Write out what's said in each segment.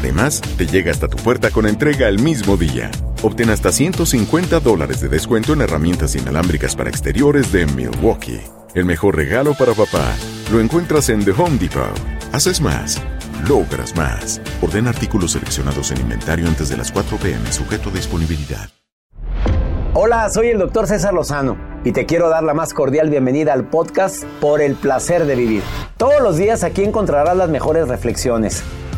Además, te llega hasta tu puerta con entrega el mismo día. Obtén hasta 150 dólares de descuento en herramientas inalámbricas para exteriores de Milwaukee. El mejor regalo para papá lo encuentras en The Home Depot. Haces más, logras más. Orden artículos seleccionados en inventario antes de las 4 pm, sujeto a disponibilidad. Hola, soy el doctor César Lozano y te quiero dar la más cordial bienvenida al podcast Por el placer de vivir. Todos los días aquí encontrarás las mejores reflexiones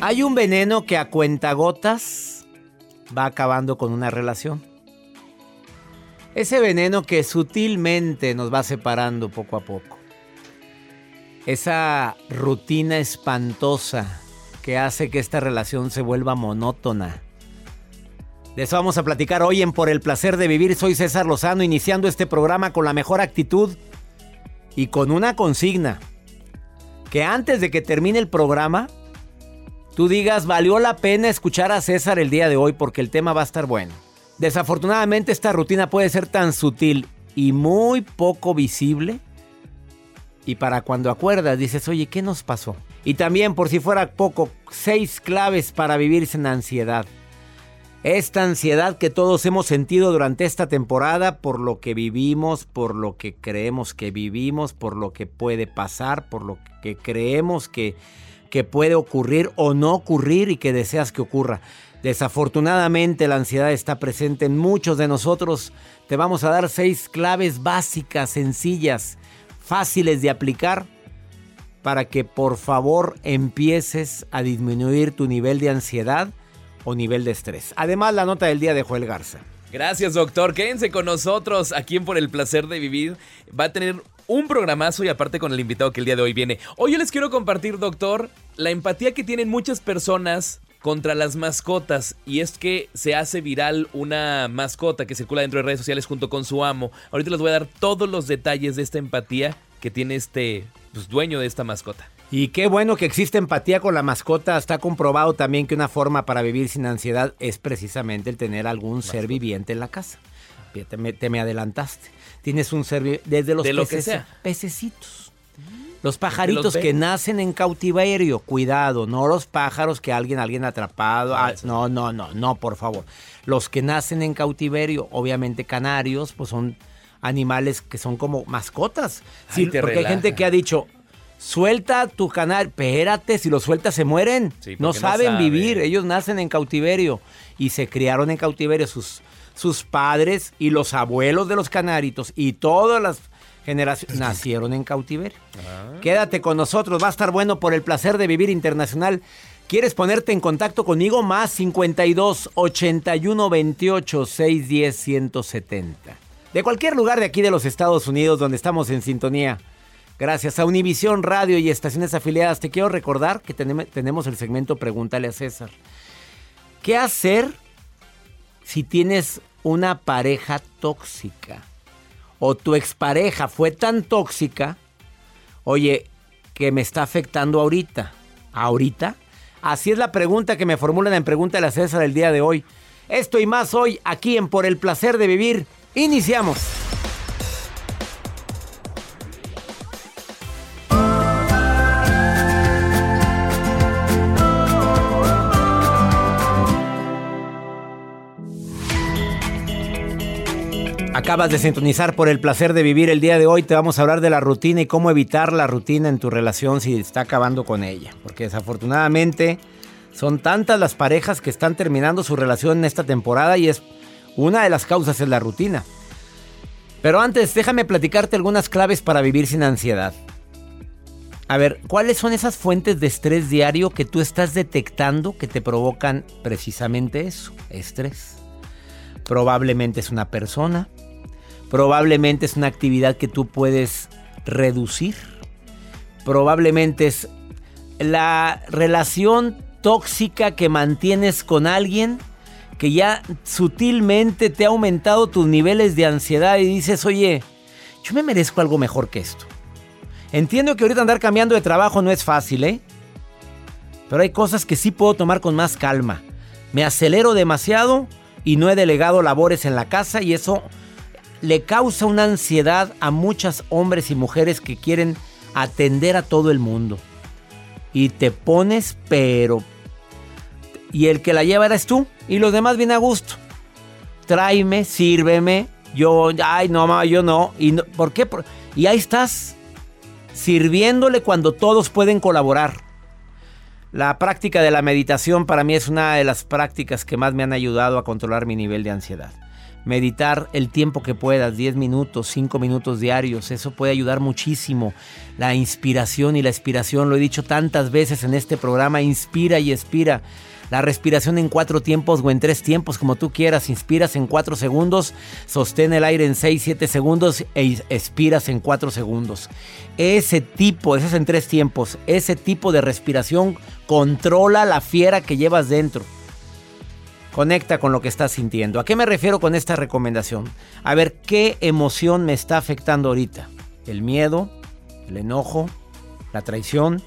Hay un veneno que a cuentagotas va acabando con una relación. Ese veneno que sutilmente nos va separando poco a poco. Esa rutina espantosa que hace que esta relación se vuelva monótona. De eso vamos a platicar hoy en Por el placer de vivir. Soy César Lozano, iniciando este programa con la mejor actitud y con una consigna. Que antes de que termine el programa, tú digas, valió la pena escuchar a César el día de hoy porque el tema va a estar bueno. Desafortunadamente esta rutina puede ser tan sutil y muy poco visible. Y para cuando acuerdas dices, oye, ¿qué nos pasó? Y también, por si fuera poco, seis claves para vivir sin ansiedad. Esta ansiedad que todos hemos sentido durante esta temporada por lo que vivimos, por lo que creemos que vivimos, por lo que puede pasar, por lo que creemos que que puede ocurrir o no ocurrir y que deseas que ocurra. Desafortunadamente la ansiedad está presente en muchos de nosotros. Te vamos a dar seis claves básicas, sencillas, fáciles de aplicar para que por favor empieces a disminuir tu nivel de ansiedad o nivel de estrés. Además la nota del día de Joel Garza. Gracias doctor, quédense con nosotros aquí en Por el Placer de Vivir. Va a tener un programazo y aparte con el invitado que el día de hoy viene. Hoy yo les quiero compartir, doctor, la empatía que tienen muchas personas contra las mascotas y es que se hace viral una mascota que circula dentro de redes sociales junto con su amo. Ahorita les voy a dar todos los detalles de esta empatía que tiene este pues, dueño de esta mascota. Y qué bueno que existe empatía con la mascota. Está comprobado también que una forma para vivir sin ansiedad es precisamente el tener algún ser viviente en la casa. te me adelantaste. Tienes un ser desde los de lo que sea. pececitos. Los pajaritos que nacen en cautiverio, cuidado, no los pájaros que alguien, alguien atrapado. Ah, no, no, no, no, por favor. Los que nacen en cautiverio, obviamente canarios, pues son animales que son como mascotas. Sí, porque hay gente que ha dicho, suelta tu canario, espérate, si los sueltas se mueren. no saben vivir, ellos nacen en cautiverio y se criaron en cautiverio. Sus, sus padres y los abuelos de los canaritos y todas las generaciones nacieron en cautiverio. Ah. Quédate con nosotros, va a estar bueno por el placer de vivir internacional. ¿Quieres ponerte en contacto conmigo? Más 52 81 28 610 170. De cualquier lugar de aquí de los Estados Unidos donde estamos en sintonía. Gracias a Univisión Radio y estaciones afiliadas, te quiero recordar que tenemos el segmento Pregúntale a César. ¿Qué hacer si tienes una pareja tóxica o tu expareja fue tan tóxica, oye, que me está afectando ahorita. Ahorita Así es la pregunta que me formulan en Pregunta de la César el día de hoy. Esto y más hoy aquí en Por el Placer de Vivir. Iniciamos. Acabas de sintonizar por el placer de vivir el día de hoy. Te vamos a hablar de la rutina y cómo evitar la rutina en tu relación si está acabando con ella. Porque desafortunadamente son tantas las parejas que están terminando su relación en esta temporada y es una de las causas es la rutina. Pero antes, déjame platicarte algunas claves para vivir sin ansiedad. A ver, ¿cuáles son esas fuentes de estrés diario que tú estás detectando que te provocan precisamente eso, estrés? Probablemente es una persona, Probablemente es una actividad que tú puedes reducir. Probablemente es la relación tóxica que mantienes con alguien que ya sutilmente te ha aumentado tus niveles de ansiedad y dices, oye, yo me merezco algo mejor que esto. Entiendo que ahorita andar cambiando de trabajo no es fácil, ¿eh? Pero hay cosas que sí puedo tomar con más calma. Me acelero demasiado y no he delegado labores en la casa y eso le causa una ansiedad a muchos hombres y mujeres que quieren atender a todo el mundo. Y te pones, pero... Y el que la lleva eres tú. Y los demás vienen a gusto. Tráeme, sírveme. Yo, ay, no, mamá, yo no. Y ¿Por qué? Y ahí estás, sirviéndole cuando todos pueden colaborar. La práctica de la meditación para mí es una de las prácticas que más me han ayudado a controlar mi nivel de ansiedad meditar el tiempo que puedas, 10 minutos, 5 minutos diarios, eso puede ayudar muchísimo. La inspiración y la expiración, lo he dicho tantas veces en este programa, inspira y expira. La respiración en cuatro tiempos o en tres tiempos, como tú quieras. Inspiras en cuatro segundos, sostén el aire en 6, 7 segundos e expiras en cuatro segundos. Ese tipo, ese es en tres tiempos, ese tipo de respiración controla la fiera que llevas dentro. Conecta con lo que estás sintiendo. ¿A qué me refiero con esta recomendación? A ver qué emoción me está afectando ahorita. El miedo, el enojo, la traición,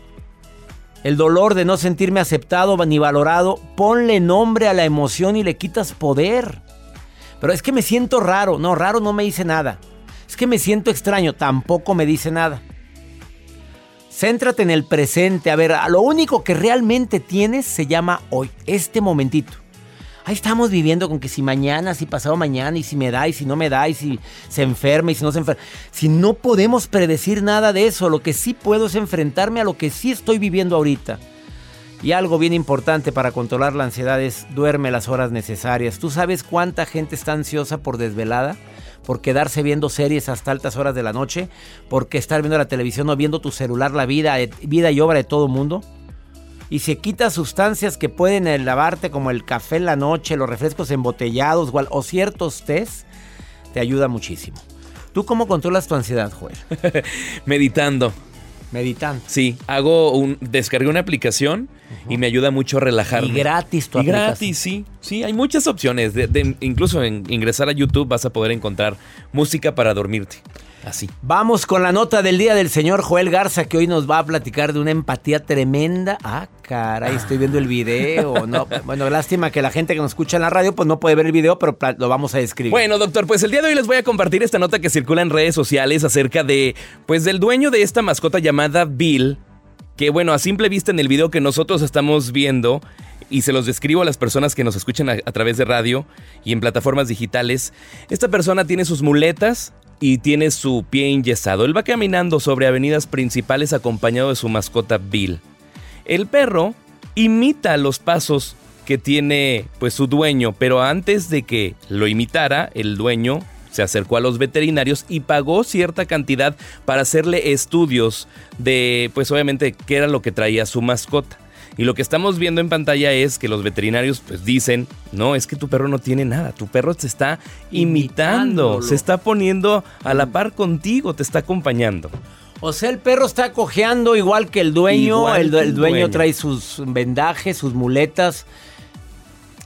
el dolor de no sentirme aceptado ni valorado. Ponle nombre a la emoción y le quitas poder. Pero es que me siento raro. No, raro no me dice nada. Es que me siento extraño. Tampoco me dice nada. Céntrate en el presente. A ver, lo único que realmente tienes se llama hoy, este momentito. Ahí estamos viviendo con que si mañana, si pasado mañana, y si me da, y si no me da, y si se enferma, y si no se enferma. Si no podemos predecir nada de eso, lo que sí puedo es enfrentarme a lo que sí estoy viviendo ahorita. Y algo bien importante para controlar la ansiedad es duerme las horas necesarias. ¿Tú sabes cuánta gente está ansiosa por desvelada? Por quedarse viendo series hasta altas horas de la noche, porque estar viendo la televisión o viendo tu celular, la vida, vida y obra de todo mundo y se quita sustancias que pueden lavarte como el café en la noche, los refrescos embotellados o, ciertos test, te ayuda muchísimo. ¿Tú cómo controlas tu ansiedad, Joel? Meditando. Meditando. Sí, hago un descargué una aplicación y me ayuda mucho a relajarme. Y gratis tu y gratis, sí. Sí, hay muchas opciones. De, incluso en ingresar a YouTube vas a poder encontrar música para dormirte. Así. Vamos con la nota del día del señor Joel Garza, que hoy nos va a platicar de una empatía tremenda. Ah, caray, estoy viendo el video. No, bueno, lástima que la gente que nos escucha en la radio pues no puede ver el video, pero lo vamos a describir. Bueno, doctor, pues el día de hoy les voy a compartir esta nota que circula en redes sociales acerca de, pues del dueño de esta mascota llamada Bill, que bueno, a simple vista en el video que nosotros estamos viendo, y se los describo a las personas que nos escuchan a, a, través de radio y en plataformas digitales. Esta persona tiene sus muletas, y tiene su pie inyesado. Él va caminando sobre avenidas principales acompañado de su mascota Bill. El perro imita los pasos que tiene pues su dueño, pero antes de que lo imitara, el dueño se acercó a los veterinarios y pagó cierta cantidad para hacerle estudios de pues obviamente qué era lo que traía su mascota. Y lo que estamos viendo en pantalla es que los veterinarios pues dicen, no, es que tu perro no tiene nada, tu perro te está imitando, se está poniendo a la par contigo, te está acompañando. O sea, el perro está cojeando igual que el dueño, el, dueño, trae sus vendajes, sus muletas.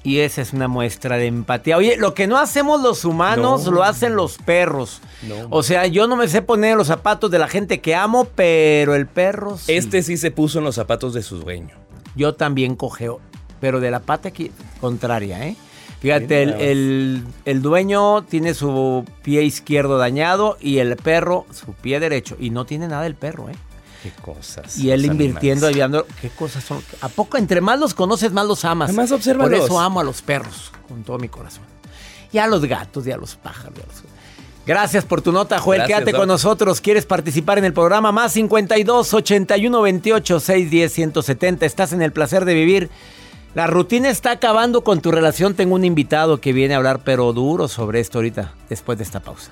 Y esa es una muestra de empatía. Oye, lo que no hacemos los humanos lo hacen los perros. O sea, yo no me sé poner los zapatos de la gente que amo, pero el perro sí. Este sí se puso en los zapatos de su dueño. Yo también cojeo, pero de la pata aquí, contraria, ¿eh? Fíjate, el, el- el dueño tiene su pie izquierdo dañado y el perro su pie derecho. Y no tiene nada el perro, ¿eh? Qué cosas. Y él invirtiendo, ayudando. ¿Qué cosas son? ¿A poco entre más los conoces, más los amas? Además, Por obsérvalos. eso amo a los perros, con todo mi corazón. Y a los gatos, y a los pájaros. y a los- Gracias por tu nota, Joel. Gracias, Quédate con nosotros. ¿Quieres participar en el programa? Más 52 81 28 610 170. Estás en el placer de vivir. La rutina está acabando con tu relación. Tengo un invitado que viene a hablar, pero duro sobre esto ahorita, después de esta pausa.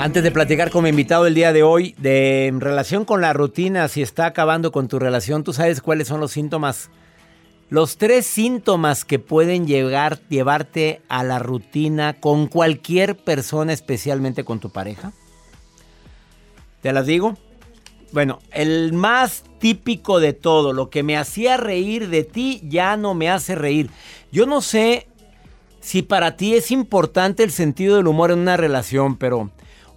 Antes de platicar con mi invitado el día de hoy, de en relación con la rutina, si está acabando con tu relación, ¿tú sabes cuáles son los síntomas? Los tres síntomas que pueden llegar, llevarte a la rutina con cualquier persona, especialmente con tu pareja. ¿Te las digo? Bueno, el más típico de todo, lo que me hacía reír de ti ya no me hace reír. Yo no sé si para ti es importante el sentido del humor en una relación, pero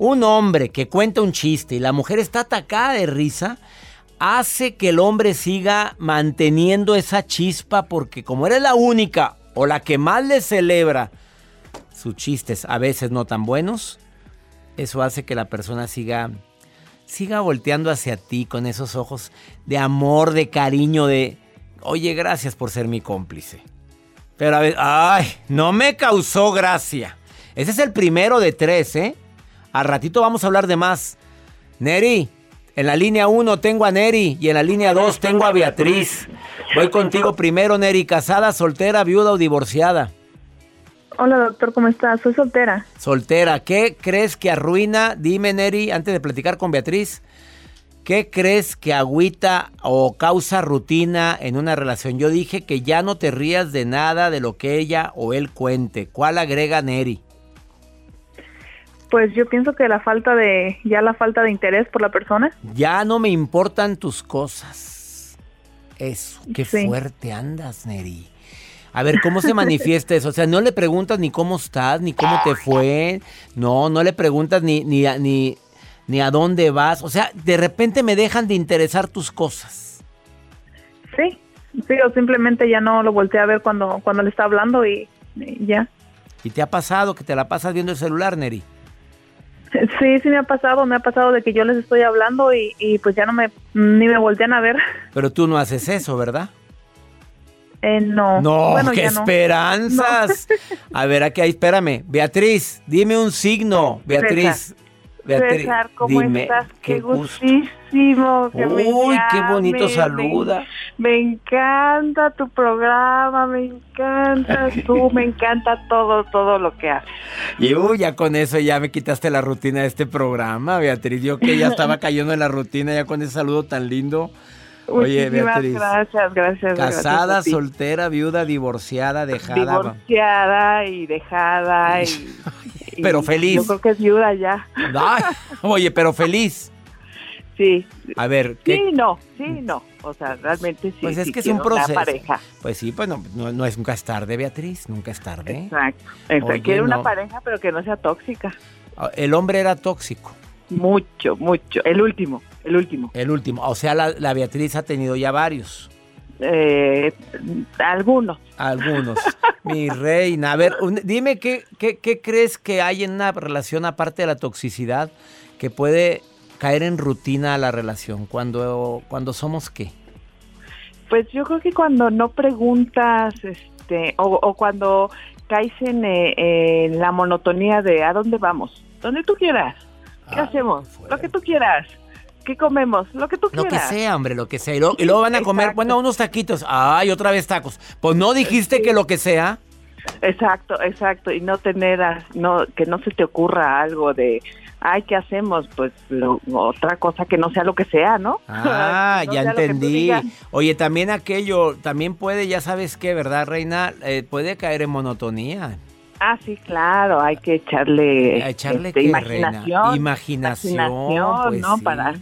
un hombre que cuenta un chiste y la mujer está atacada de risa, hace que el hombre siga manteniendo esa chispa porque como eres la única o la que más le celebra sus chistes, a veces no tan buenos, eso hace que la persona siga siga volteando hacia ti con esos ojos de amor, de cariño, de, oye, gracias por ser mi cómplice. Pero a ver, ay, no me causó gracia. Ese es el primero de tres, ¿eh? Al ratito vamos a hablar de más. Neri, en la línea 1 tengo a Neri y en la línea 2 tengo a Beatriz. Voy contigo primero, Neri, casada, soltera, viuda o divorciada. Hola doctor, ¿cómo estás? Soy soltera. Soltera, ¿qué crees que arruina? Dime, Neri, antes de platicar con Beatriz, ¿qué crees que agüita o causa rutina en una relación? Yo dije que ya no te rías de nada de lo que ella o él cuente. ¿Cuál agrega Neri? Pues yo pienso que la falta de, ya la falta de interés por la persona. Ya no me importan tus cosas. Eso, qué Sí. fuerte andas, Neri. A ver, ¿cómo se manifiesta eso? O sea, no le preguntas ni cómo estás, ni cómo te fue. No, no le preguntas ni, ni, a- ni, ni a dónde vas. O sea, de repente me dejan de interesar tus cosas. Sí, sí, o simplemente ya no lo volteé a ver cuando, cuando le está hablando y, y ya. ¿Y te ha pasado que te la pasas viendo el celular, Neri? Sí, sí me ha pasado, me ha pasado de que yo les estoy hablando y, y pues ya no me, ni me voltean a ver. Pero tú no haces eso, ¿verdad? Eh, no. No, Bueno, qué no. esperanzas. A ver, aquí, espérame. Beatriz, dime un signo. Beatriz. Beatriz, César, ¿cómo dime, estás? Qué, gusto. gustísimo que me Uy, qué bonito saluda. Me, me encanta tu programa, me encanta tú, me encanta todo, todo lo que haces. Y uy, ya con eso ya me quitaste la rutina de este programa, Beatriz. Yo que ya estaba cayendo en la rutina ya con ese saludo tan lindo. Oye, Muchísimas Beatriz. gracias, gracias. Casada, gracias soltera, viuda, divorciada, dejada. Divorciada y dejada y, y Pero feliz. Yo creo que es viuda ya. Ay, oye, pero feliz. Sí. A ver, ¿qué? Sí, no, sí, no. O sea, realmente sí. Pues es que es un proceso. pareja. Pues sí, pues no, no, es nunca es tarde, Beatriz, nunca es tarde. Exacto, exacto. Quiere una pareja, pero que no sea tóxica. Ah, el hombre era tóxico. Mucho, mucho. El último, el último. El último. O sea, la, Beatriz ha tenido ya varios. Eh, algunos. Algunos. Mi reina. A ver, dime qué, qué, qué crees que hay en una relación aparte de la toxicidad que puede caer en rutina la relación? Cuando, cuando somos qué? Pues yo creo que cuando no preguntas, este, o, cuando caes eh, en, la monotonía de a dónde vamos, donde tú quieras, ¿qué ah, hacemos? Lo que tú quieras. ¿Qué comemos? Lo que tú quieras. Lo que sea, hombre, lo que sea. Y luego, van a comer, bueno, unos taquitos. Ay, otra vez tacos. Pues no dijiste que lo que sea. Exacto, exacto. Y no tener, no, que no se te ocurra algo de, ay, ¿qué hacemos? Pues otra cosa que no sea lo que sea, ¿no? Ah, ya entendí. Oye, también aquello, también puede, ya sabes qué, ¿verdad, Reina? Eh, puede caer en monotonía. Ah, sí, claro, hay que echarle, echarle este, imaginación. Imaginación, pues ¿no? Para,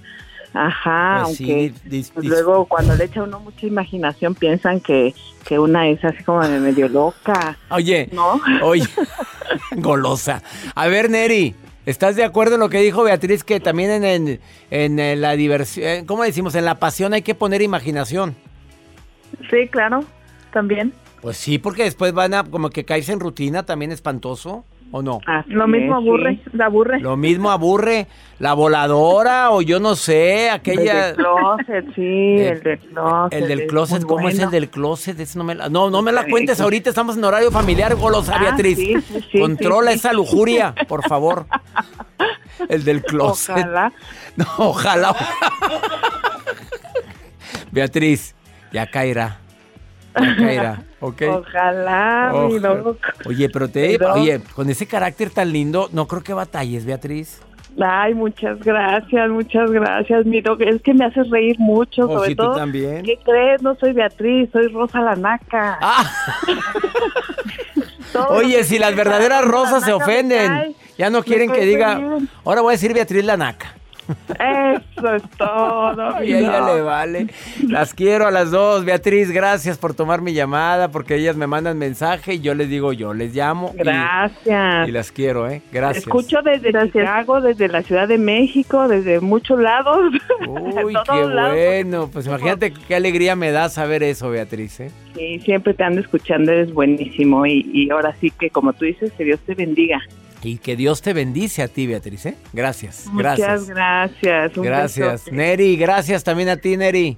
ajá, pues aunque luego cuando le echa uno mucha imaginación piensan que, que una es así como medio loca. Oye, ¿no? Oye, golosa. A ver, Neri, ¿Estás de acuerdo en lo que dijo Beatriz que también en, en, la diversión, eh, ¿cómo decimos? En la pasión hay que poner imaginación. Sí, claro, también. Pues sí, porque después van a como que caerse en rutina también espantoso. ¿O no? lo mismo aburre, la aburre. Lo mismo aburre. La voladora o yo no sé, aquella... El del closet, sí, el, del closet. El del closet, ¿cómo es el del closet? no, me la, no, no me la cuentes ahorita, estamos en horario familiar, golosa ah, Beatriz. Controla esa lujuria, por favor. El del closet. Ojalá. No, ojalá. Beatriz, ya caerá. Ojalá, mi loco. Oye, pero te, oye, con ese carácter tan lindo, no creo que batalles, Beatriz. Ay, muchas gracias, muchas gracias, mi doc. Es que me haces reír mucho, oh, sobre todo. también. ¿Qué crees? No soy Beatriz, soy Rosa la Naca. Ah. Oye, si las verdaderas rosas se ofenden, ya no quieren que diga. Ahora voy a decir Beatriz la Naca. Eso es todo. Y a ella le vale. Las quiero a las dos. Beatriz, gracias por tomar mi llamada, porque ellas me mandan mensaje y yo les digo, yo les llamo. Gracias. Y, las quiero, ¿eh? Gracias. Escucho desde Chicago, desde la Ciudad de México, desde muchos lados. Uy, qué bueno. Pues imagínate qué alegría me da saber eso, Beatriz, ¿eh? Sí, siempre te ando escuchando, eres buenísimo. Y, y ahora sí que, como tú dices, que Dios te bendiga. Y que Dios te bendice a ti, Beatriz. ¿eh? Gracias. Muchas gracias. gracias. Neri, gracias también a ti, Neri.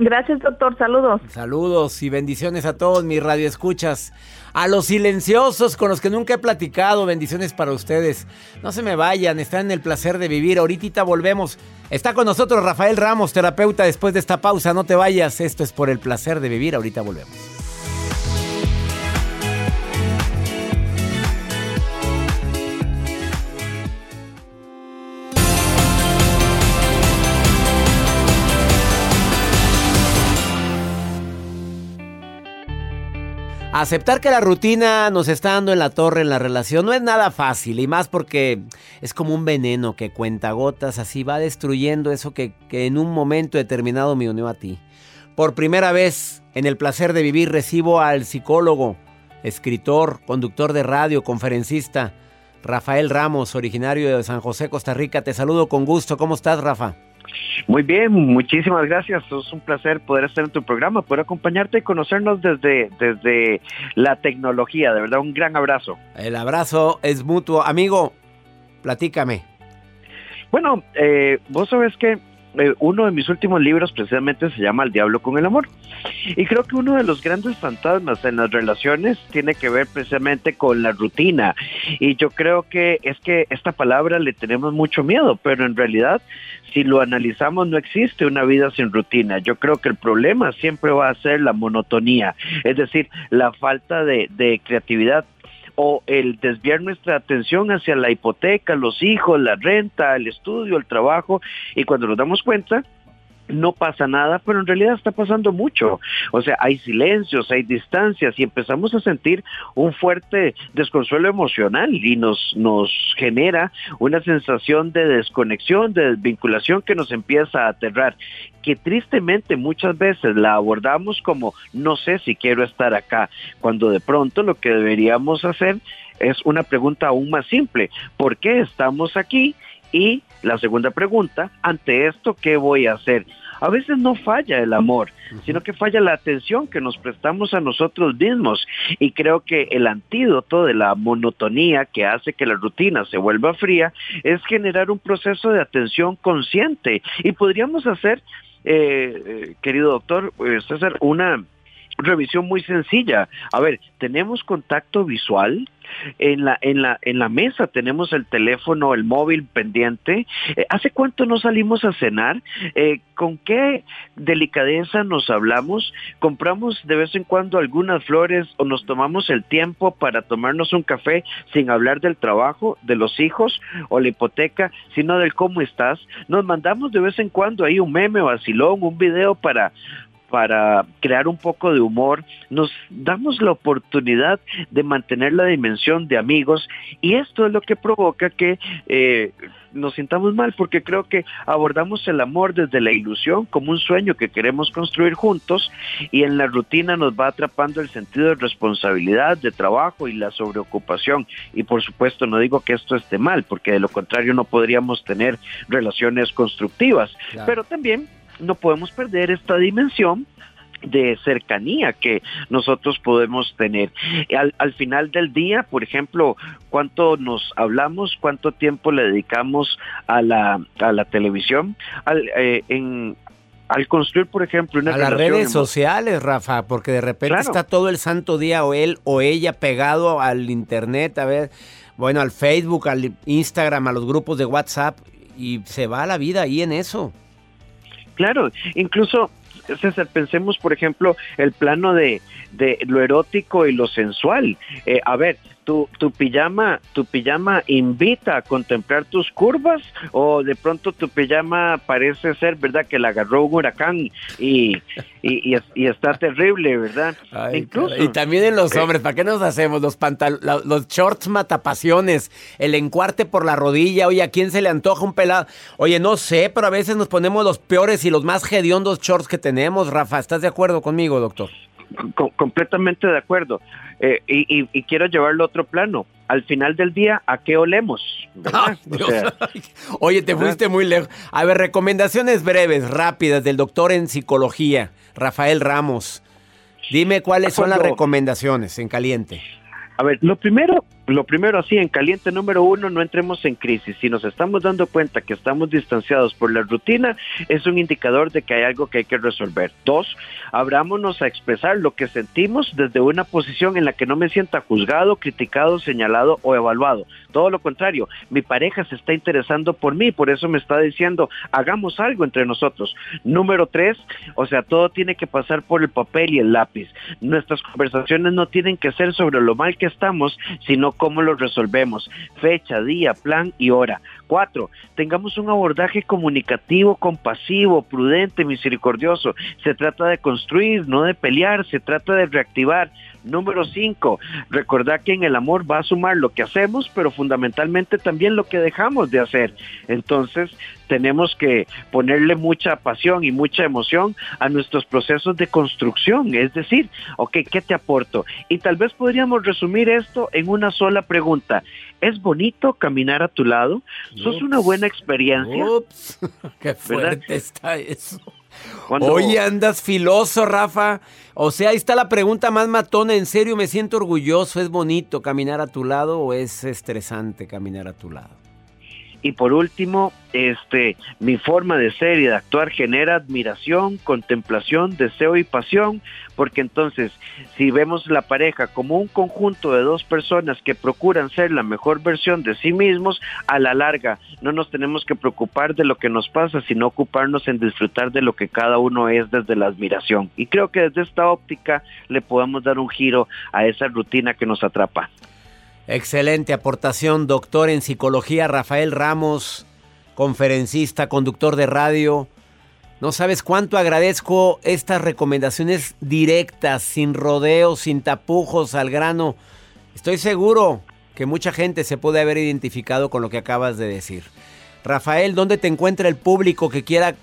Gracias, doctor. Saludos. Saludos y bendiciones a todos mis radioescuchas. A los silenciosos con los que nunca he platicado, bendiciones para ustedes. No se me vayan, están en el placer de vivir. Ahorita volvemos. Está con nosotros Rafael Ramos, terapeuta, después de esta pausa. No te vayas, esto es por el placer de vivir. Ahorita volvemos. Aceptar que la rutina nos está dando en la torre en la relación no es nada fácil y más porque es como un veneno que cuenta gotas, así va destruyendo eso que, en un momento determinado me unió a ti. Por primera vez en el placer de vivir recibo al psicólogo, escritor, conductor de radio, conferencista, Rafael Ramos, originario de San José, Costa Rica. Te saludo con gusto. ¿Cómo estás, Rafa? Muy bien, muchísimas gracias. Es un placer poder estar en tu programa, poder acompañarte y conocernos desde, desde la tecnología. De verdad, un gran abrazo. El abrazo es mutuo. Amigo, platícame. Bueno, eh, vos sabes que eh, uno de mis últimos libros precisamente se llama El diablo con el amor. Y creo que uno de los grandes fantasmas en las relaciones tiene que ver precisamente con la rutina. Y yo creo que es que esta palabra le tenemos mucho miedo, pero en realidad si lo analizamos no existe una vida sin rutina. Yo creo que el problema siempre va a ser la monotonía, es decir, la falta de, de creatividad o el desviar nuestra atención hacia la hipoteca, los hijos, la renta, el estudio, el trabajo, y cuando nos damos cuenta, no pasa nada, pero en realidad está pasando mucho. O sea, hay silencios, hay distancias y empezamos a sentir un fuerte desconsuelo emocional y nos, nos genera una sensación de desconexión, de desvinculación que nos empieza a aterrar que tristemente muchas veces la abordamos como no sé si quiero estar acá, cuando de pronto lo que deberíamos hacer es una pregunta aún más simple, ¿por qué estamos aquí? Y la segunda pregunta, ante esto, ¿qué voy a hacer? A veces no falla el amor, sino que falla la atención que nos prestamos a nosotros mismos. Y creo que el antídoto de la monotonía que hace que la rutina se vuelva fría es generar un proceso de atención consciente. Y podríamos hacer, eh, eh, querido doctor eh, César, una revisión muy sencilla. A ver, tenemos contacto visual, en la, en la, en la mesa tenemos el teléfono, el móvil pendiente. Eh, ¿Hace cuánto no salimos a cenar? Eh, ¿Con qué delicadeza nos hablamos? ¿Compramos de vez en cuando algunas flores o nos tomamos el tiempo para tomarnos un café sin hablar del trabajo, de los hijos o la hipoteca, sino del cómo estás? Nos mandamos de vez en cuando ahí un meme vacilón, un video para para crear un poco de humor, nos damos la oportunidad de mantener la dimensión de amigos y esto es lo que provoca que eh, nos sintamos mal porque creo que abordamos el amor desde la ilusión como un sueño que queremos construir juntos y en la rutina nos va atrapando el sentido de responsabilidad, de trabajo y la sobreocupación. Y por supuesto no digo que esto esté mal porque de lo contrario no podríamos tener relaciones constructivas, pero también no podemos perder esta dimensión de cercanía que nosotros podemos tener. Al, final del día, por ejemplo, cuánto nos hablamos, cuánto tiempo le dedicamos a la, a la televisión, al, eh, en, al construir, por ejemplo, una a las redes sociales, Rafa, porque de repente está todo el santo día o él o ella pegado al internet, a ver, bueno, al Facebook, al Instagram, a los grupos de WhatsApp y se va la vida ahí en eso. Claro, incluso César, pensemos, por ejemplo, el plano de, de lo erótico y lo sensual. Eh, a ver, tu, tu pijama, tu pijama invita a contemplar tus curvas o de pronto tu pijama parece ser, ¿verdad? Que la agarró un huracán y, y, está terrible, ¿verdad? y también en los eh, hombres, ¿para qué nos hacemos? Los pantal los shorts matapasiones, el encuarte por la rodilla, oye, ¿a quién se le antoja un pelado? Oye, no sé, pero a veces nos ponemos los peores y los más hediondos shorts que tenemos, Rafa. ¿Estás de acuerdo conmigo, doctor? Completamente de acuerdo. Eh, y, quiero llevarlo a otro plano. Al final del día, ¿a qué olemos? Oye, te fuiste muy lejos. A ver, recomendaciones breves, rápidas del doctor en psicología, Rafael Ramos. Dime cuáles son las recomendaciones en caliente. A ver, lo primero, lo primero así, en caliente número uno, no entremos en crisis. Si nos estamos dando cuenta que estamos distanciados por la rutina, es un indicador de que hay algo que hay que resolver. Dos, abrámonos a expresar lo que sentimos desde una posición en la que no me sienta juzgado, criticado, señalado o evaluado. Todo lo contrario, mi pareja se está interesando por mí, por eso me está diciendo, hagamos algo entre nosotros. Número tres, o sea, todo tiene que pasar por el papel y el lápiz. Nuestras conversaciones no tienen que ser sobre lo mal que estamos, sino cómo lo resolvemos. Fecha, día, plan y hora. Cuatro, tengamos un abordaje comunicativo, compasivo, prudente, misericordioso. Se trata de construir, no de pelear, se trata de reactivar. Número cinco, recordar que en el amor va a sumar lo que hacemos, pero fundamentalmente también lo que dejamos de hacer. Entonces, tenemos que ponerle mucha pasión y mucha emoción a nuestros procesos de construcción. Es decir, ok, ¿qué te aporto? Y tal vez podríamos resumir esto en una sola pregunta. ¿Es bonito caminar a tu lado? ¿Sos una buena experiencia? Ups, qué fuerte está eso. Oye, andas filoso, Rafa. O sea, ahí está la pregunta más matona. En serio, me siento orgulloso. ¿Es bonito caminar a tu lado o es estresante caminar a tu lado? Y por último, este, mi forma de ser y de actuar genera admiración, contemplación, deseo y pasión, porque entonces, si vemos la pareja como un conjunto de dos personas que procuran ser la mejor versión de sí mismos, a la larga no nos tenemos que preocupar de lo que nos pasa, sino ocuparnos en disfrutar de lo que cada uno es desde la admiración. Y creo que desde esta óptica le podemos dar un giro a esa rutina que nos atrapa. Excelente aportación, doctor en psicología Rafael Ramos, conferencista, conductor de radio. No sabes cuánto agradezco estas recomendaciones directas, sin rodeos, sin tapujos, al grano. Estoy seguro que mucha gente se puede haber identificado con lo que acabas de decir. Rafael, ¿dónde te encuentra el público que quiera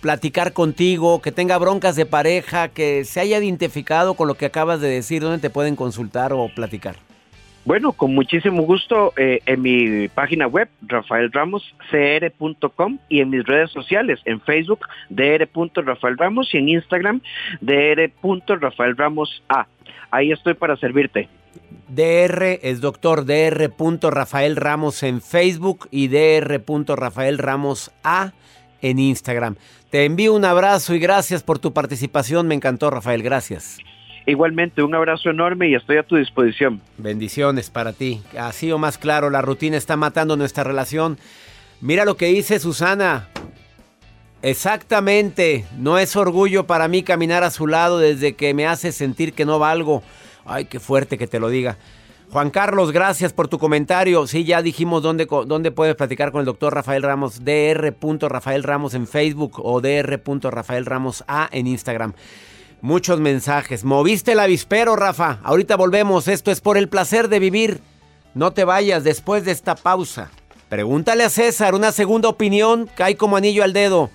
platicar contigo, que tenga broncas de pareja, que se haya identificado con lo que acabas de decir? ¿Dónde te pueden consultar o platicar? Bueno, con muchísimo gusto eh, en mi página web, rafaelramoscr.com y en mis redes sociales, en Facebook, dr.rafaelramos y en Instagram, dr.rafaelramos.a. Ahí estoy para servirte. DR es doctor DR. Rafael Ramos en Facebook y DR. Rafael Ramos A en Instagram. Te envío un abrazo y gracias por tu participación. Me encantó, Rafael. Gracias. Igualmente, un abrazo enorme y estoy a tu disposición. Bendiciones para ti. Así o más claro, la rutina está matando nuestra relación. Mira lo que dice Susana. Exactamente. No es orgullo para mí caminar a su lado desde que me hace sentir que no valgo. Ay, qué fuerte que te lo diga. Juan Carlos, gracias por tu comentario. Sí, ya dijimos dónde, dónde puedes platicar con el doctor Rafael Ramos, dr. Rafael Ramos en Facebook o dr. Rafael Ramos A en Instagram. Muchos mensajes. Moviste el avispero, Rafa. Ahorita volvemos. Esto es por el placer de vivir. No te vayas después de esta pausa. Pregúntale a César una segunda opinión. Cae como anillo al dedo.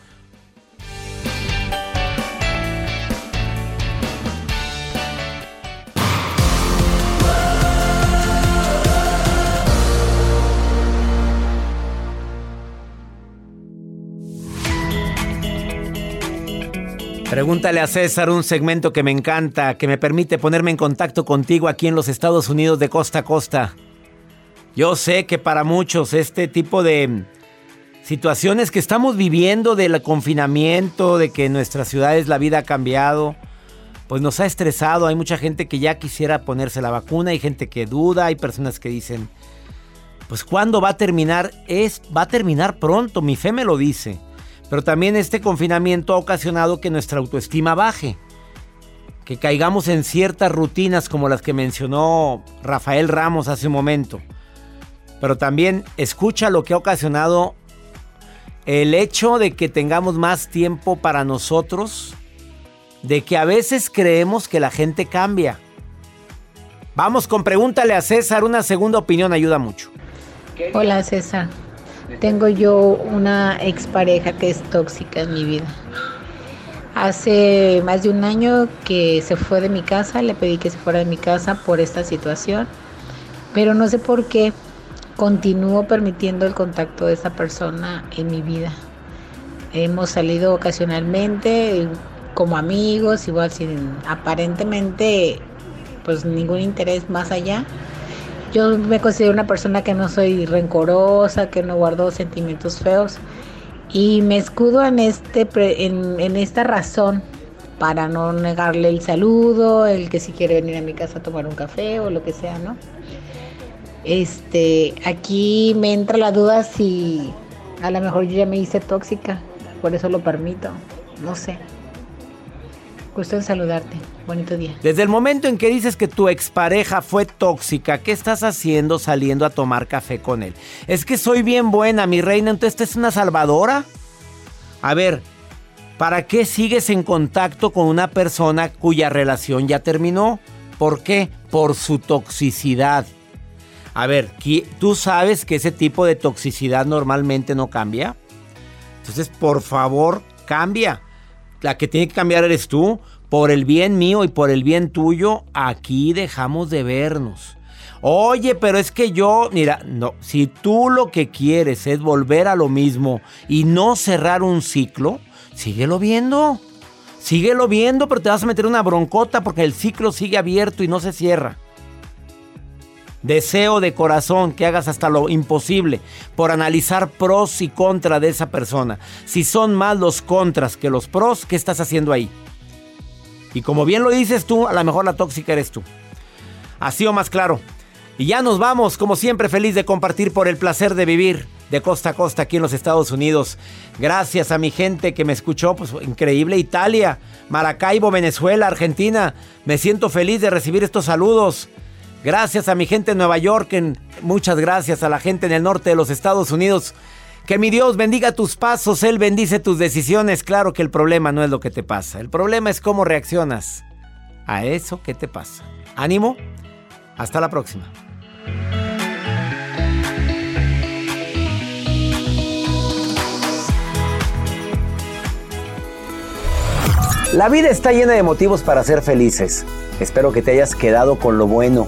Pregúntale a César un segmento que me encanta, que me permite ponerme en contacto contigo aquí en los Estados Unidos de costa a costa. Yo sé que para muchos este tipo de situaciones que estamos viviendo del confinamiento, de que en nuestras ciudades la vida ha cambiado, pues nos ha estresado. Hay mucha gente que ya quisiera ponerse la vacuna, hay gente que duda, hay personas que dicen, pues ¿cuándo va a terminar? Es va a terminar pronto, mi fe me lo dice. Pero también este confinamiento ha ocasionado que nuestra autoestima baje. Que caigamos en ciertas rutinas como las que mencionó Rafael Ramos hace un momento. Pero también escucha lo que ha ocasionado el hecho de que tengamos más tiempo para nosotros. De que a veces creemos que la gente cambia. Vamos con pregúntale a César. Una segunda opinión ayuda mucho. Hola César. Tengo yo una expareja que es tóxica en mi vida. Hace más de un año que se fue de mi casa, le pedí que se fuera de mi casa por esta situación, pero no sé por qué continúo permitiendo el contacto de esa persona en mi vida. Hemos salido ocasionalmente como amigos, igual sin aparentemente pues ningún interés más allá yo me considero una persona que no soy rencorosa, que no guardo sentimientos feos y me escudo en este en, en esta razón para no negarle el saludo, el que si quiere venir a mi casa a tomar un café o lo que sea, ¿no? Este, aquí me entra la duda si a lo mejor yo ya me hice tóxica, por eso lo permito, no sé. Gusto en saludarte. Bonito día. Desde el momento en que dices que tu expareja fue tóxica, ¿qué estás haciendo saliendo a tomar café con él? Es que soy bien buena, mi reina, entonces ¿esta es una salvadora? A ver, ¿para qué sigues en contacto con una persona cuya relación ya terminó? ¿Por qué? Por su toxicidad. A ver, ¿tú sabes que ese tipo de toxicidad normalmente no cambia? Entonces, por favor, cambia. La que tiene que cambiar eres tú. Por el bien mío y por el bien tuyo, aquí dejamos de vernos. Oye, pero es que yo, mira, no, si tú lo que quieres es volver a lo mismo y no cerrar un ciclo, síguelo viendo. Síguelo viendo, pero te vas a meter una broncota porque el ciclo sigue abierto y no se cierra. Deseo de corazón que hagas hasta lo imposible por analizar pros y contras de esa persona. Si son más los contras que los pros, ¿qué estás haciendo ahí? Y como bien lo dices tú, a lo mejor la tóxica eres tú. Así o más claro. Y ya nos vamos, como siempre, feliz de compartir por el placer de vivir de costa a costa aquí en los Estados Unidos. Gracias a mi gente que me escuchó, pues increíble. Italia, Maracaibo, Venezuela, Argentina. Me siento feliz de recibir estos saludos. Gracias a mi gente en Nueva York, muchas gracias a la gente en el norte de los Estados Unidos Que mi Dios bendiga tus pasos, Él bendice tus decisiones. Claro que el problema no es lo que te pasa, el problema es cómo reaccionas a eso que te pasa. Ánimo, hasta la próxima. La vida está llena de motivos para ser felices. Espero que te hayas quedado con lo bueno